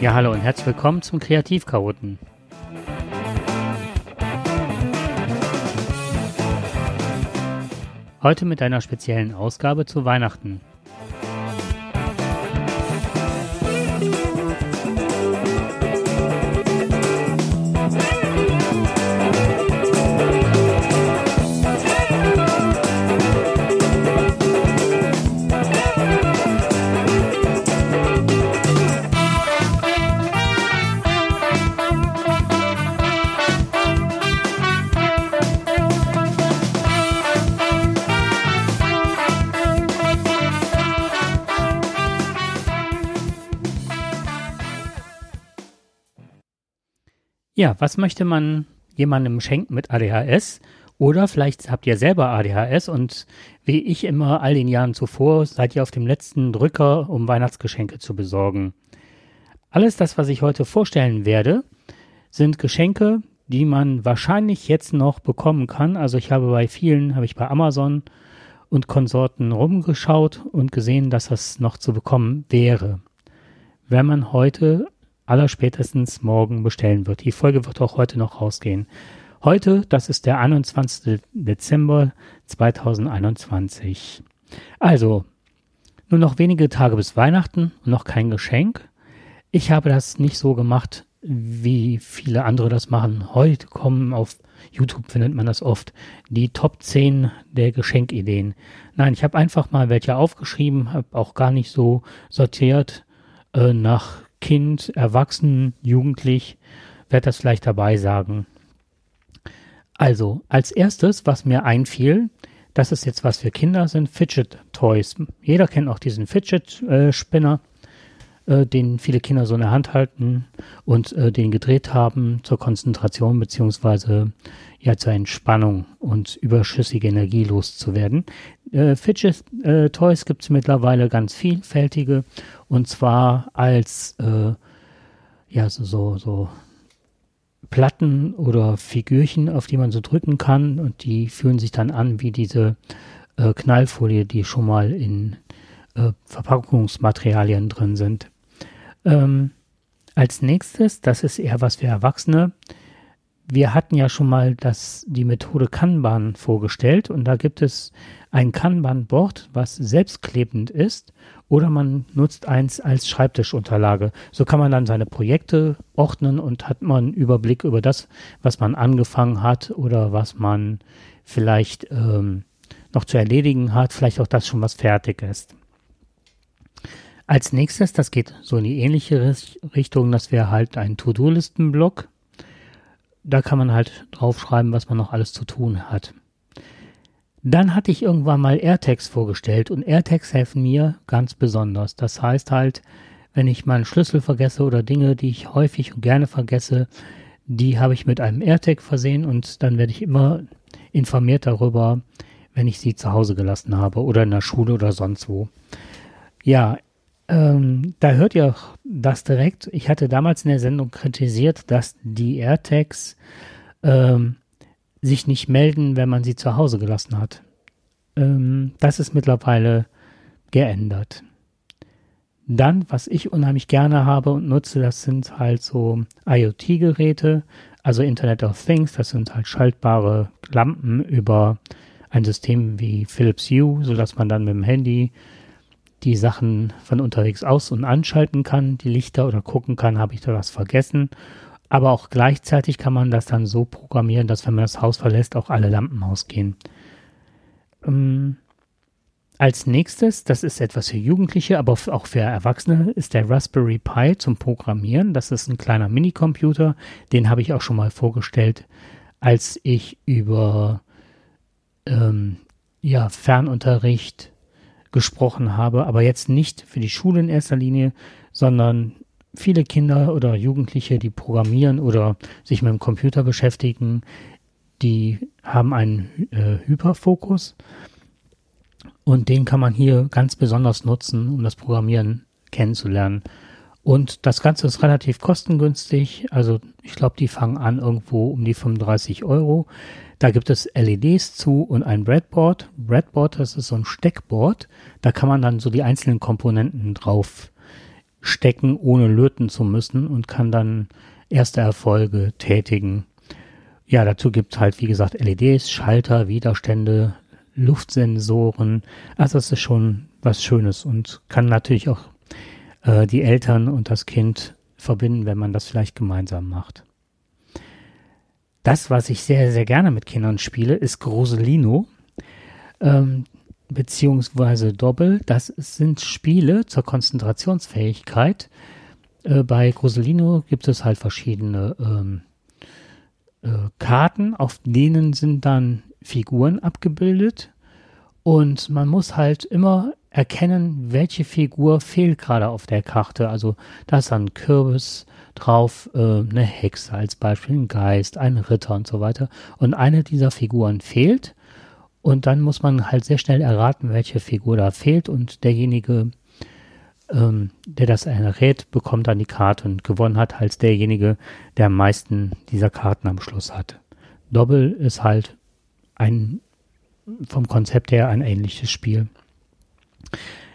Ja, hallo und herzlich willkommen zum Kreativchaoten. Heute mit einer speziellen Ausgabe zu Weihnachten. Ja, was möchte man jemandem schenken mit ADHS? Oder vielleicht habt ihr selber ADHS und wie ich immer all den Jahren zuvor seid ihr auf dem letzten Drücker, um Weihnachtsgeschenke zu besorgen. Alles das, was ich heute vorstellen werde, sind Geschenke, die man wahrscheinlich jetzt noch bekommen kann. Also ich habe bei vielen, habe ich bei Amazon und Konsorten rumgeschaut und gesehen, dass das noch zu bekommen wäre. Wenn man heute allerspätestens morgen bestellen wird. Die Folge wird auch heute noch rausgehen. Heute, das ist der 21. Dezember 2021. Also, nur noch wenige Tage bis Weihnachten und noch kein Geschenk. Ich habe das nicht so gemacht, wie viele andere das machen. Heute kommen auf YouTube findet man das oft, die Top 10 der Geschenkideen. Nein, ich habe einfach mal welche aufgeschrieben, habe auch gar nicht so sortiert äh, nach Kind, Erwachsen, Jugendlich, werde das vielleicht dabei sagen. Also, als erstes, was mir einfiel, das ist jetzt was für Kinder, sind Fidget Toys. Jeder kennt auch diesen Fidget äh, Spinner, äh, den viele Kinder so in der Hand halten und äh, den gedreht haben zur Konzentration beziehungsweise ja zur Entspannung und überschüssige Energie loszuwerden. Äh, Fidget äh, Toys gibt es mittlerweile ganz vielfältige und zwar als äh, ja so, so, so Platten oder Figürchen, auf die man so drücken kann und die fühlen sich dann an wie diese äh, Knallfolie, die schon mal in äh, Verpackungsmaterialien drin sind. Ähm, als nächstes, das ist eher was für Erwachsene, wir hatten ja schon mal das, die Methode Kanban vorgestellt und da gibt es ein Kanban-Board, was selbstklebend ist oder man nutzt eins als Schreibtischunterlage. So kann man dann seine Projekte ordnen und hat man einen Überblick über das, was man angefangen hat oder was man vielleicht ähm, noch zu erledigen hat, vielleicht auch das schon was fertig ist. Als nächstes, das geht so in die ähnliche Richtung, dass wir halt einen To-Do-Listen-Block da kann man halt draufschreiben, was man noch alles zu tun hat. Dann hatte ich irgendwann mal AirTags vorgestellt und AirTags helfen mir ganz besonders. Das heißt halt, wenn ich meinen Schlüssel vergesse oder Dinge, die ich häufig und gerne vergesse, die habe ich mit einem AirTag versehen und dann werde ich immer informiert darüber, wenn ich sie zu Hause gelassen habe oder in der Schule oder sonst wo. Ja, ähm, da hört ihr auch das direkt. Ich hatte damals in der Sendung kritisiert, dass die AirTags ähm, sich nicht melden, wenn man sie zu Hause gelassen hat. Ähm, das ist mittlerweile geändert. Dann, was ich unheimlich gerne habe und nutze, das sind halt so IoT-Geräte, also Internet of Things, das sind halt schaltbare Lampen über ein System wie Philips Hue, sodass man dann mit dem Handy die Sachen von unterwegs aus und anschalten kann, die Lichter oder gucken kann, habe ich da was vergessen. Aber auch gleichzeitig kann man das dann so programmieren, dass wenn man das Haus verlässt, auch alle Lampen ausgehen. Ähm, als nächstes, das ist etwas für Jugendliche, aber auch für Erwachsene, ist der Raspberry Pi zum Programmieren. Das ist ein kleiner Minicomputer, den habe ich auch schon mal vorgestellt, als ich über ähm, ja, Fernunterricht gesprochen habe, aber jetzt nicht für die Schule in erster Linie, sondern viele Kinder oder Jugendliche, die programmieren oder sich mit dem Computer beschäftigen, die haben einen äh, Hyperfokus und den kann man hier ganz besonders nutzen, um das Programmieren kennenzulernen. Und das Ganze ist relativ kostengünstig. Also ich glaube, die fangen an irgendwo um die 35 Euro. Da gibt es LEDs zu und ein Breadboard. Breadboard, das ist so ein Steckboard. Da kann man dann so die einzelnen Komponenten drauf stecken, ohne löten zu müssen und kann dann erste Erfolge tätigen. Ja, dazu gibt's halt, wie gesagt, LEDs, Schalter, Widerstände, Luftsensoren. Also es ist schon was Schönes und kann natürlich auch äh, die Eltern und das Kind verbinden, wenn man das vielleicht gemeinsam macht. Das, was ich sehr, sehr gerne mit Kindern spiele, ist Groselino. Ähm, beziehungsweise Doppel. Das sind Spiele zur Konzentrationsfähigkeit. Äh, bei Groselino gibt es halt verschiedene ähm, äh, Karten, auf denen sind dann Figuren abgebildet. Und man muss halt immer erkennen, welche Figur fehlt gerade auf der Karte. Also da ist ein Kürbis drauf, äh, eine Hexe als Beispiel, ein Geist, ein Ritter und so weiter. Und eine dieser Figuren fehlt. Und dann muss man halt sehr schnell erraten, welche Figur da fehlt. Und derjenige, ähm, der das errät, bekommt dann die Karte und gewonnen hat halt derjenige, der am meisten dieser Karten am Schluss hat. Doppel ist halt ein vom Konzept her ein ähnliches Spiel.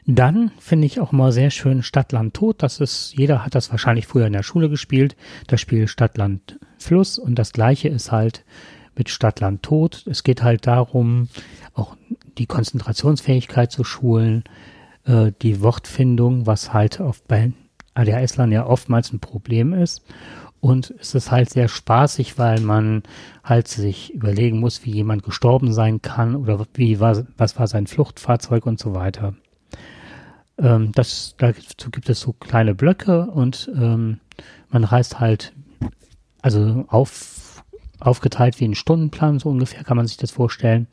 Dann finde ich auch mal sehr schön Stadtland Tod. Das ist, jeder hat das wahrscheinlich früher in der Schule gespielt. Das Spiel Stadtland Fluss und das gleiche ist halt mit Stadtland Tod. Es geht halt darum, auch die Konzentrationsfähigkeit zu schulen, äh, die Wortfindung, was halt auf bei ADHS-Lern ja oftmals ein Problem ist. Und es ist halt sehr spaßig, weil man halt sich überlegen muss, wie jemand gestorben sein kann oder wie war, was war sein Fluchtfahrzeug und so weiter. Ähm, das, dazu gibt es so kleine Blöcke und ähm, man reist halt, also auf, aufgeteilt wie ein Stundenplan, so ungefähr kann man sich das vorstellen.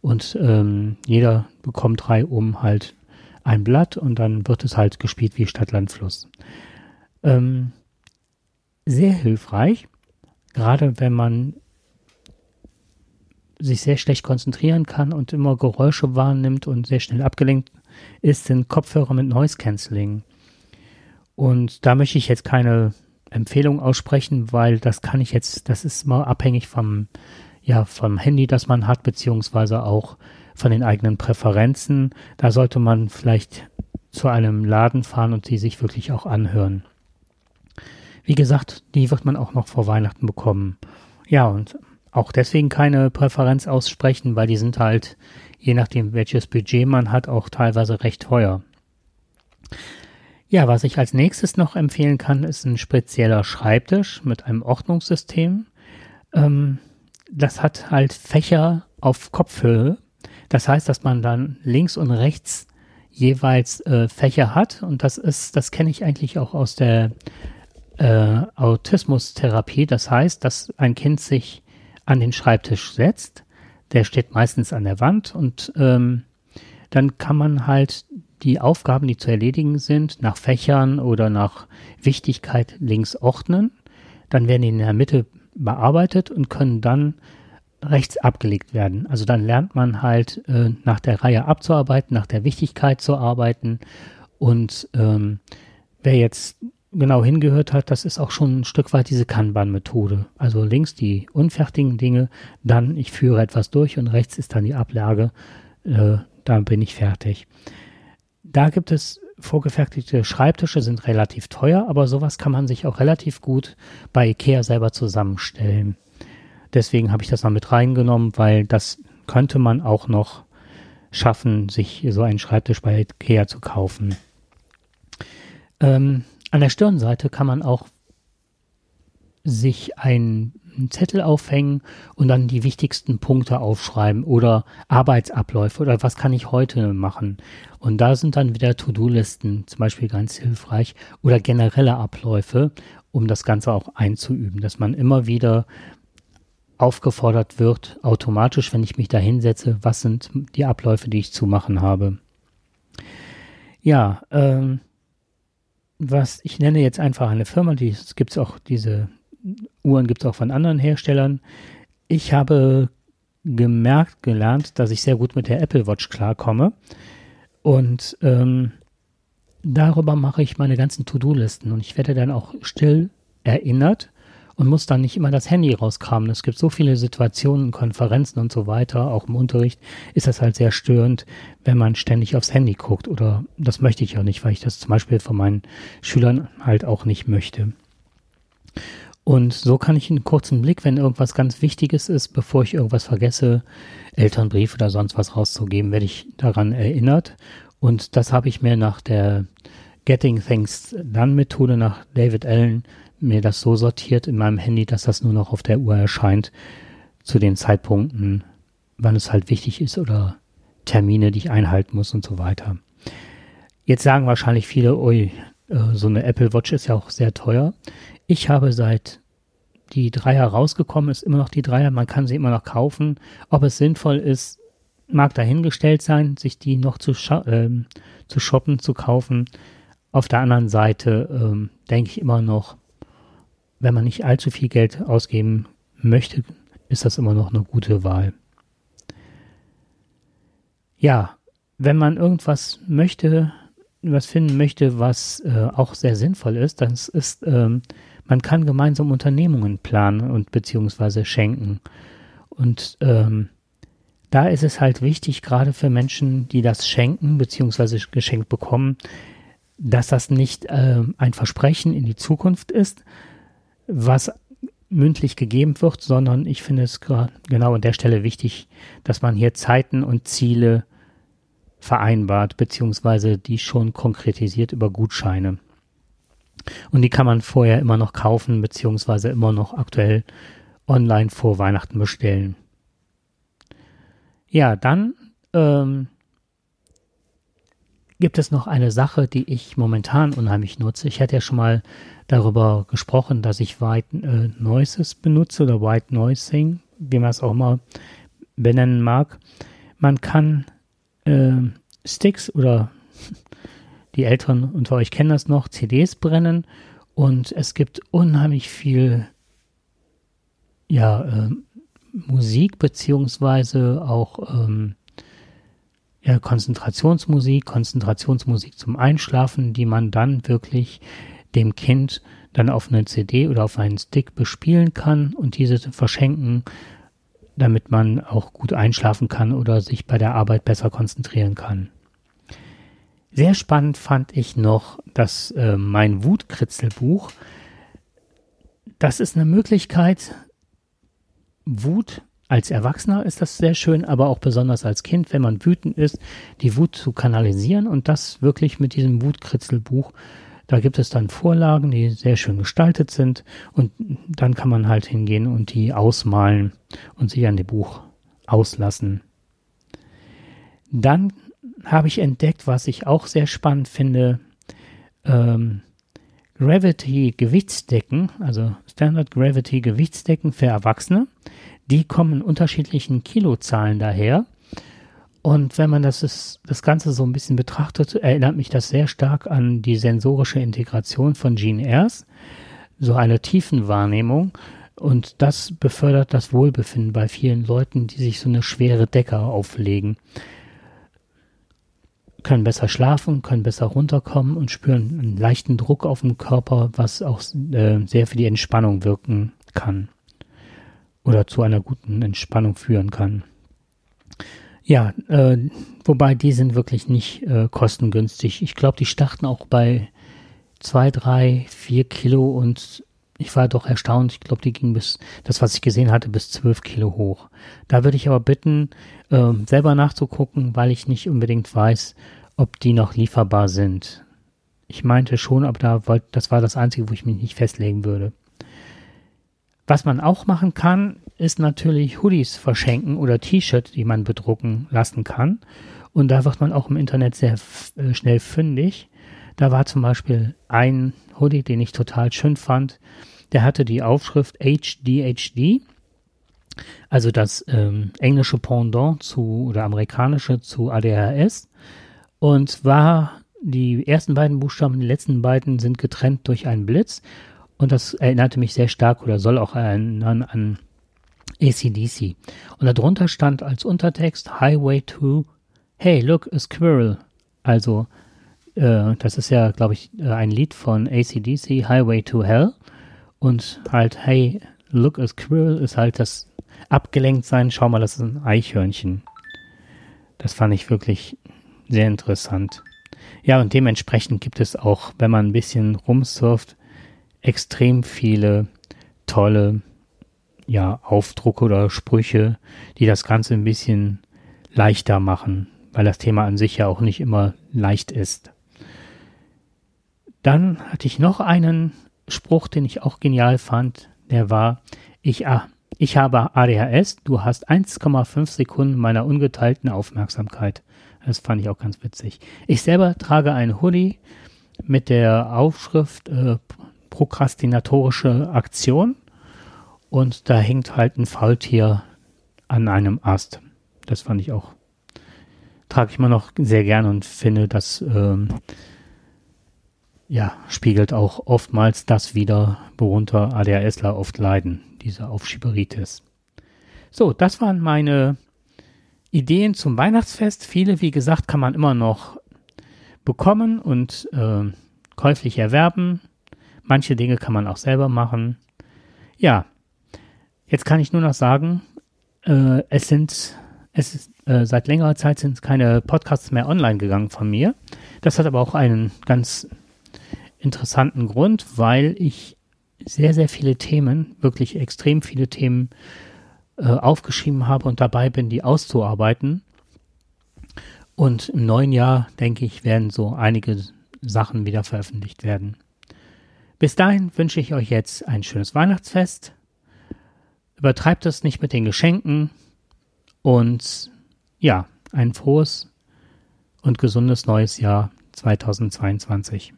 Und ähm, jeder bekommt drei um halt ein Blatt und dann wird es halt gespielt wie Stadt, Land, Fluss. Ähm, sehr hilfreich, gerade wenn man sich sehr schlecht konzentrieren kann und immer Geräusche wahrnimmt und sehr schnell abgelenkt ist, sind Kopfhörer mit Noise Cancelling. Und da möchte ich jetzt keine Empfehlung aussprechen, weil das kann ich jetzt, das ist mal abhängig vom, ja, vom Handy, das man hat, beziehungsweise auch von den eigenen Präferenzen. Da sollte man vielleicht zu einem Laden fahren und sie sich wirklich auch anhören. Wie gesagt, die wird man auch noch vor Weihnachten bekommen. Ja, und auch deswegen keine Präferenz aussprechen, weil die sind halt, je nachdem welches Budget man hat, auch teilweise recht teuer. Ja, was ich als nächstes noch empfehlen kann, ist ein spezieller Schreibtisch mit einem Ordnungssystem. Ähm, das hat halt Fächer auf Kopfhöhe. Das heißt, dass man dann links und rechts jeweils äh, Fächer hat und das ist, das kenne ich eigentlich auch aus der äh, Autismustherapie. Das heißt, dass ein Kind sich an den Schreibtisch setzt. Der steht meistens an der Wand und ähm, dann kann man halt die Aufgaben, die zu erledigen sind, nach Fächern oder nach Wichtigkeit links ordnen. Dann werden die in der Mitte bearbeitet und können dann rechts abgelegt werden. Also dann lernt man halt äh, nach der Reihe abzuarbeiten, nach der Wichtigkeit zu arbeiten. Und ähm, wer jetzt genau hingehört hat, das ist auch schon ein Stück weit diese Kanban-Methode. Also links die unfertigen Dinge, dann ich führe etwas durch und rechts ist dann die Ablage. Äh, da bin ich fertig. Da gibt es vorgefertigte Schreibtische, sind relativ teuer, aber sowas kann man sich auch relativ gut bei Ikea selber zusammenstellen. Deswegen habe ich das mal mit reingenommen, weil das könnte man auch noch schaffen, sich so einen Schreibtisch bei Ikea zu kaufen. Ähm, an der Stirnseite kann man auch sich einen Zettel aufhängen und dann die wichtigsten Punkte aufschreiben oder Arbeitsabläufe oder was kann ich heute machen. Und da sind dann wieder To-Do-Listen zum Beispiel ganz hilfreich oder generelle Abläufe, um das Ganze auch einzuüben, dass man immer wieder aufgefordert wird, automatisch, wenn ich mich da hinsetze, was sind die Abläufe, die ich zu machen habe. Ja, ähm, was ich nenne jetzt einfach eine Firma, die gibt es auch, diese Uhren gibt es auch von anderen Herstellern. Ich habe gemerkt, gelernt, dass ich sehr gut mit der Apple Watch klarkomme. Und ähm, darüber mache ich meine ganzen To-Do-Listen und ich werde dann auch still erinnert und muss dann nicht immer das Handy rauskramen. Es gibt so viele Situationen, Konferenzen und so weiter, auch im Unterricht ist das halt sehr störend, wenn man ständig aufs Handy guckt. Oder das möchte ich ja nicht, weil ich das zum Beispiel von meinen Schülern halt auch nicht möchte. Und so kann ich einen kurzen Blick, wenn irgendwas ganz Wichtiges ist, bevor ich irgendwas vergesse, Elternbrief oder sonst was rauszugeben, werde ich daran erinnert. Und das habe ich mir nach der Getting Things Done Methode nach David Allen mir das so sortiert in meinem Handy, dass das nur noch auf der Uhr erscheint zu den Zeitpunkten, wann es halt wichtig ist oder Termine, die ich einhalten muss und so weiter. Jetzt sagen wahrscheinlich viele, ui, äh, so eine Apple Watch ist ja auch sehr teuer. Ich habe seit die Dreier rausgekommen ist, immer noch die Dreier, man kann sie immer noch kaufen. Ob es sinnvoll ist, mag dahingestellt sein, sich die noch zu, äh, zu shoppen, zu kaufen. Auf der anderen Seite ähm, denke ich immer noch, wenn man nicht allzu viel Geld ausgeben möchte, ist das immer noch eine gute Wahl. Ja, wenn man irgendwas möchte, was finden möchte, was äh, auch sehr sinnvoll ist, dann ist, ähm, man kann gemeinsam Unternehmungen planen und beziehungsweise schenken. Und ähm, da ist es halt wichtig, gerade für Menschen, die das schenken beziehungsweise geschenkt bekommen, dass das nicht äh, ein Versprechen in die Zukunft ist, was mündlich gegeben wird, sondern ich finde es genau an der Stelle wichtig, dass man hier Zeiten und Ziele vereinbart, beziehungsweise die schon konkretisiert über Gutscheine. Und die kann man vorher immer noch kaufen, beziehungsweise immer noch aktuell online vor Weihnachten bestellen. Ja, dann ähm, gibt es noch eine Sache, die ich momentan unheimlich nutze. Ich hatte ja schon mal darüber gesprochen, dass ich White äh, Noises benutze oder White Noising, wie man es auch immer benennen mag. Man kann äh, Sticks oder die Älteren unter euch kennen das noch, CDs brennen und es gibt unheimlich viel ja, äh, Musik beziehungsweise auch ähm, ja, Konzentrationsmusik, Konzentrationsmusik zum Einschlafen, die man dann wirklich dem Kind dann auf eine CD oder auf einen Stick bespielen kann und diese verschenken, damit man auch gut einschlafen kann oder sich bei der Arbeit besser konzentrieren kann. Sehr spannend fand ich noch dass äh, mein Wutkritzelbuch. Das ist eine Möglichkeit, Wut als Erwachsener ist das sehr schön, aber auch besonders als Kind, wenn man wütend ist, die Wut zu kanalisieren und das wirklich mit diesem Wutkritzelbuch. Da gibt es dann Vorlagen, die sehr schön gestaltet sind und dann kann man halt hingehen und die ausmalen und sich an dem Buch auslassen. Dann habe ich entdeckt, was ich auch sehr spannend finde, ähm, Gravity Gewichtsdecken, also Standard Gravity Gewichtsdecken für Erwachsene. Die kommen in unterschiedlichen Kilozahlen daher. Und wenn man das, ist, das Ganze so ein bisschen betrachtet, erinnert mich das sehr stark an die sensorische Integration von Gene Airs, so eine Tiefenwahrnehmung. Und das befördert das Wohlbefinden bei vielen Leuten, die sich so eine schwere Decke auflegen. Können besser schlafen, können besser runterkommen und spüren einen leichten Druck auf dem Körper, was auch äh, sehr für die Entspannung wirken kann oder zu einer guten Entspannung führen kann. Ja, äh, wobei die sind wirklich nicht äh, kostengünstig. Ich glaube, die starten auch bei zwei, drei, vier Kilo und ich war doch erstaunt. Ich glaube, die gingen bis, das, was ich gesehen hatte, bis zwölf Kilo hoch. Da würde ich aber bitten, äh, selber nachzugucken, weil ich nicht unbedingt weiß, ob die noch lieferbar sind. Ich meinte schon, aber da wollte, das war das Einzige, wo ich mich nicht festlegen würde. Was man auch machen kann, ist natürlich Hoodies verschenken oder T-Shirts, die man bedrucken lassen kann. Und da wird man auch im Internet sehr äh, schnell fündig. Da war zum Beispiel ein Hoodie, den ich total schön fand. Der hatte die Aufschrift HDHD, also das ähm, englische Pendant zu oder amerikanische zu ADHS. Und war die ersten beiden Buchstaben, die letzten beiden sind getrennt durch einen Blitz. Und das erinnerte mich sehr stark oder soll auch erinnern an ACDC. Und darunter stand als Untertext Highway to Hey, look, a squirrel. Also, äh, das ist ja, glaube ich, äh, ein Lied von ACDC, Highway to Hell. Und halt, hey, look a squirrel ist halt das abgelenkt sein. Schau mal, das ist ein Eichhörnchen. Das fand ich wirklich sehr interessant. Ja, und dementsprechend gibt es auch, wenn man ein bisschen rumsurft, extrem viele tolle ja, Aufdrucke oder Sprüche, die das Ganze ein bisschen leichter machen, weil das Thema an sich ja auch nicht immer leicht ist. Dann hatte ich noch einen Spruch, den ich auch genial fand. Der war, ich, ah, ich habe ADHS, du hast 1,5 Sekunden meiner ungeteilten Aufmerksamkeit. Das fand ich auch ganz witzig. Ich selber trage einen Hoodie mit der Aufschrift äh, prokrastinatorische Aktion und da hängt halt ein Faultier an einem Ast. Das fand ich auch, trage ich immer noch sehr gerne und finde, das ähm, ja, spiegelt auch oftmals das wieder, worunter ADHSler oft leiden, diese Aufschieberitis. So, das waren meine Ideen zum Weihnachtsfest. Viele, wie gesagt, kann man immer noch bekommen und äh, käuflich erwerben. Manche Dinge kann man auch selber machen. Ja, jetzt kann ich nur noch sagen, äh, es sind, es ist, äh, seit längerer Zeit sind keine Podcasts mehr online gegangen von mir. Das hat aber auch einen ganz interessanten Grund, weil ich sehr, sehr viele Themen, wirklich extrem viele Themen äh, aufgeschrieben habe und dabei bin, die auszuarbeiten. Und im neuen Jahr, denke ich, werden so einige Sachen wieder veröffentlicht werden. Bis dahin wünsche ich euch jetzt ein schönes Weihnachtsfest. Übertreibt es nicht mit den Geschenken und ja, ein frohes und gesundes neues Jahr 2022.